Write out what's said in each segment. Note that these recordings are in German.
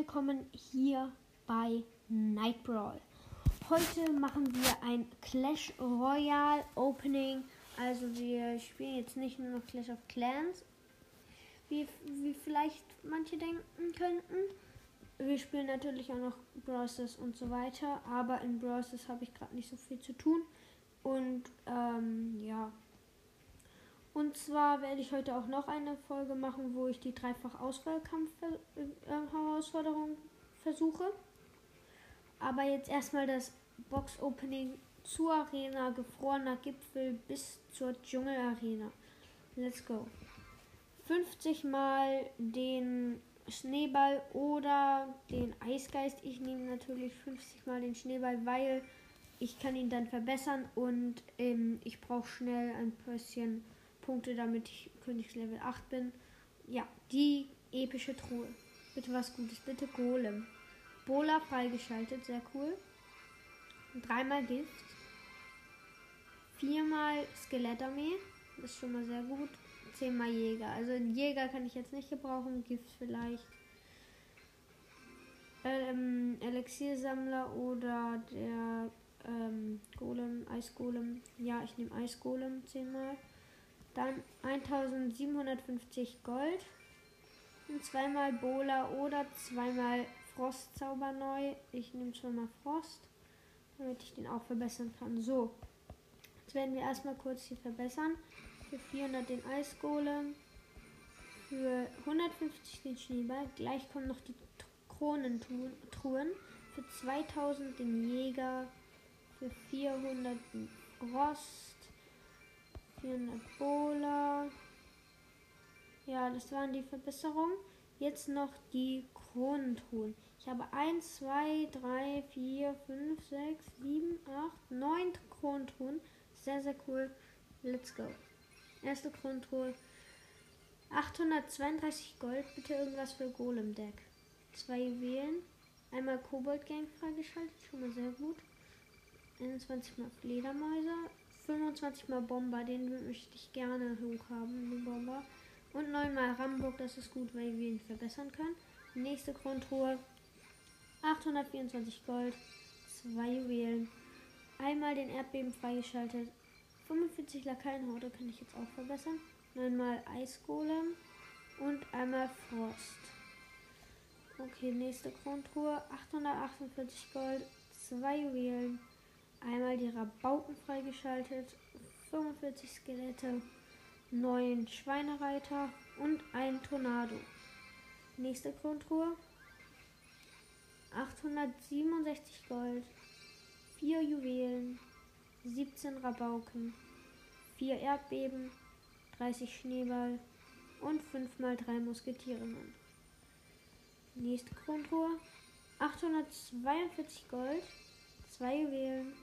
willkommen hier bei Night Brawl. Heute machen wir ein Clash Royale Opening. Also wir spielen jetzt nicht nur noch Clash of Clans, wie, wie vielleicht manche denken könnten. Wir spielen natürlich auch noch Browsers und so weiter, aber in Browsers habe ich gerade nicht so viel zu tun. Und ähm, ja. Und zwar werde ich heute auch noch eine Folge machen, wo ich die dreifach Auswahlkampf-Herausforderung versuche. Aber jetzt erstmal das Box-Opening zur Arena, gefrorener Gipfel bis zur Dschungelarena. Let's go. 50 mal den Schneeball oder den Eisgeist. Ich nehme natürlich 50 mal den Schneeball, weil ich kann ihn dann verbessern und ähm, ich brauche schnell ein bisschen Punkte, damit ich Königslevel 8 bin. Ja, die epische Truhe. Bitte was Gutes, bitte Golem. Bola freigeschaltet, sehr cool. Dreimal Gift. Viermal Skelettarmee, ist schon mal sehr gut. Zehnmal Jäger. Also Jäger kann ich jetzt nicht gebrauchen, Gift vielleicht. Ähm, Elixiersammler oder der ähm, Golem, Eisgolem. Ja, ich nehme Eisgolem zehnmal. Dann 1750 Gold. Und zweimal Bola oder zweimal Frostzauber neu. Ich nehme zweimal Frost, damit ich den auch verbessern kann. So, jetzt werden wir erstmal kurz hier verbessern. Für 400 den Eisgolem. Für 150 den Schneeball. Gleich kommen noch die Kronentruhen. Für 2000 den Jäger. Für 400 den Rost. 400 Bola. Ja, das waren die Verbesserungen. Jetzt noch die Kronentruhen. Ich habe 1, 2, 3, 4, 5, 6, 7, 8, 9 Kronentruhen. Sehr, sehr cool. Let's go. Erste Kronentruhe. 832 Gold. Bitte irgendwas für Golem-Deck. Zwei Juwelen. Einmal Kobold-Gang freigeschaltet. Schon mal sehr gut. 21 mal Fledermäuse. 25 mal Bomber. Den möchte ich gerne hoch haben. Den Bomber. Und 9 mal Ramburg. Das ist gut, weil wir ihn verbessern können. Nächste Kronentruhe. 824 Gold. Zwei Juwelen. Einmal den Erdbeben freigeschaltet. 45 Lakaienhaute kann ich jetzt auch verbessern. Neunmal Eisgolem und einmal Frost. Okay, nächste Kronentruhe. 848 Gold, zwei Juwelen. Einmal die Rabauken freigeschaltet. 45 Skelette, 9 Schweinereiter und ein Tornado. Nächste Kronentruhe. 867 Gold, 4 Juwelen, 17 Rabauken, 4 Erdbeben, 30 Schneeball und 5 mal 3 Musketierinnen. Nächste Krontour. 842 Gold, 2 Juwelen,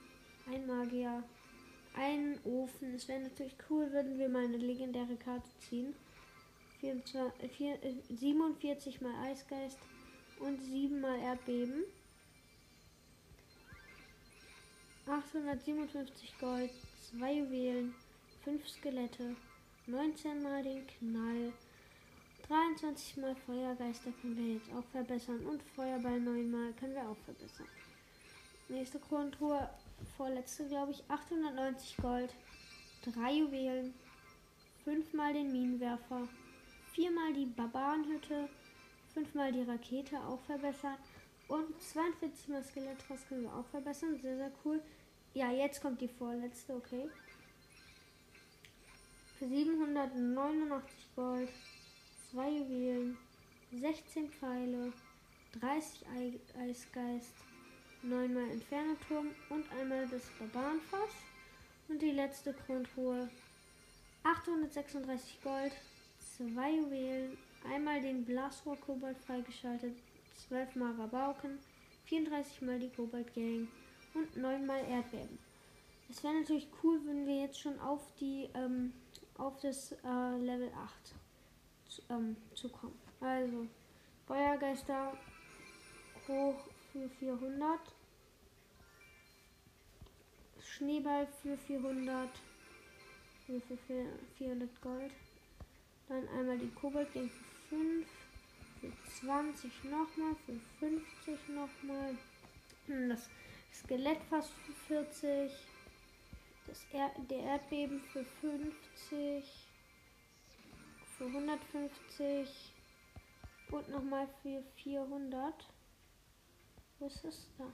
ein Magier, ein Ofen. Es wäre natürlich cool, würden wir mal eine legendäre Karte ziehen. 24, 4, 47 mal Eisgeist und 7 mal Erdbeben. 857 Gold, 2 Juwelen, 5 Skelette, 19 mal den Knall, 23 mal Feuergeister können wir jetzt auch verbessern und Feuerball 9 mal können wir auch verbessern. Nächste Kronentruhe, vorletzte glaube ich, 890 Gold, 3 Juwelen, 5 mal den Minenwerfer, 4 mal die Barbarenhütte, 5 mal die Rakete auch verbessern und 42 mal Skelettros können wir auch verbessern, sehr sehr cool. Ja, jetzt kommt die vorletzte, okay. Für 789 Gold, 2 Juwelen, 16 Pfeile, 30 Eisgeist, 9 mal Infernoturm und einmal das Barbarenfass. Und die letzte Kronentruhe, 836 Gold, 2 Juwelen, einmal den Blasrohr Kobold freigeschaltet, 12 mal Rabauken, 34 mal die Kobold Gang und 9 mal Erdbeben. Es wäre natürlich cool, wenn wir jetzt schon auf die ähm, auf das äh, Level 8 zu, ähm, zu kommen. Also Feuergeister hoch für 400. Schneeball für 400. Für 400 Gold. Dann einmal die Kobold für 5. für 20 nochmal, für 50 nochmal. Das Skelettfass für 40. Das er der Erdbeben für 50. Für 150. Und nochmal für 400. Was ist da?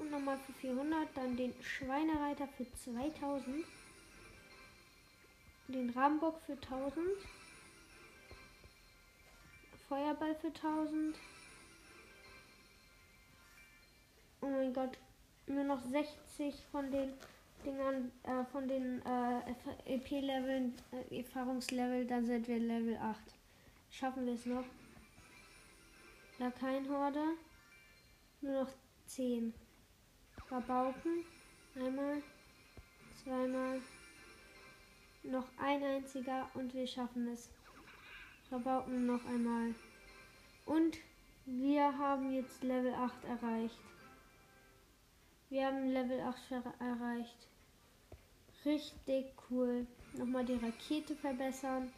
Und nochmal für 400. Dann den Schweinereiter für 2000. Den Rambock für 1000. Feuerball für 1000. Oh mein Gott, nur noch 60 von den Dingern, äh, von den äh, EP-Leveln, äh, Erfahrungslevel, dann sind wir Level 8. Schaffen wir es noch? Da kein Horde. Nur noch 10. Verbauken. Einmal. Zweimal. Noch ein einziger und wir schaffen es. Verbauken noch einmal. Und wir haben jetzt Level 8 erreicht. Wir haben Level 8 erreicht. Richtig cool. Nochmal die Rakete verbessern.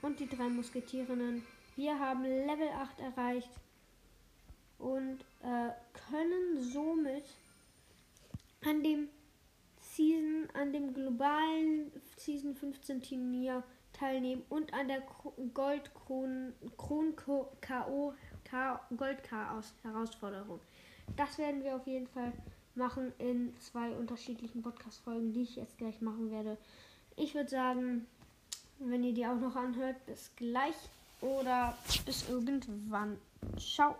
Und die drei Musketierinnen. Wir haben Level 8 erreicht. Und äh, können somit an dem Season, an dem globalen Season 15 Turnier teilnehmen und an der Gold Kron, Kron KO Gold Chaos Herausforderung. Das werden wir auf jeden Fall machen in zwei unterschiedlichen Podcast Folgen, die ich jetzt gleich machen werde. Ich würde sagen, wenn ihr die auch noch anhört, bis gleich oder bis irgendwann. Ciao.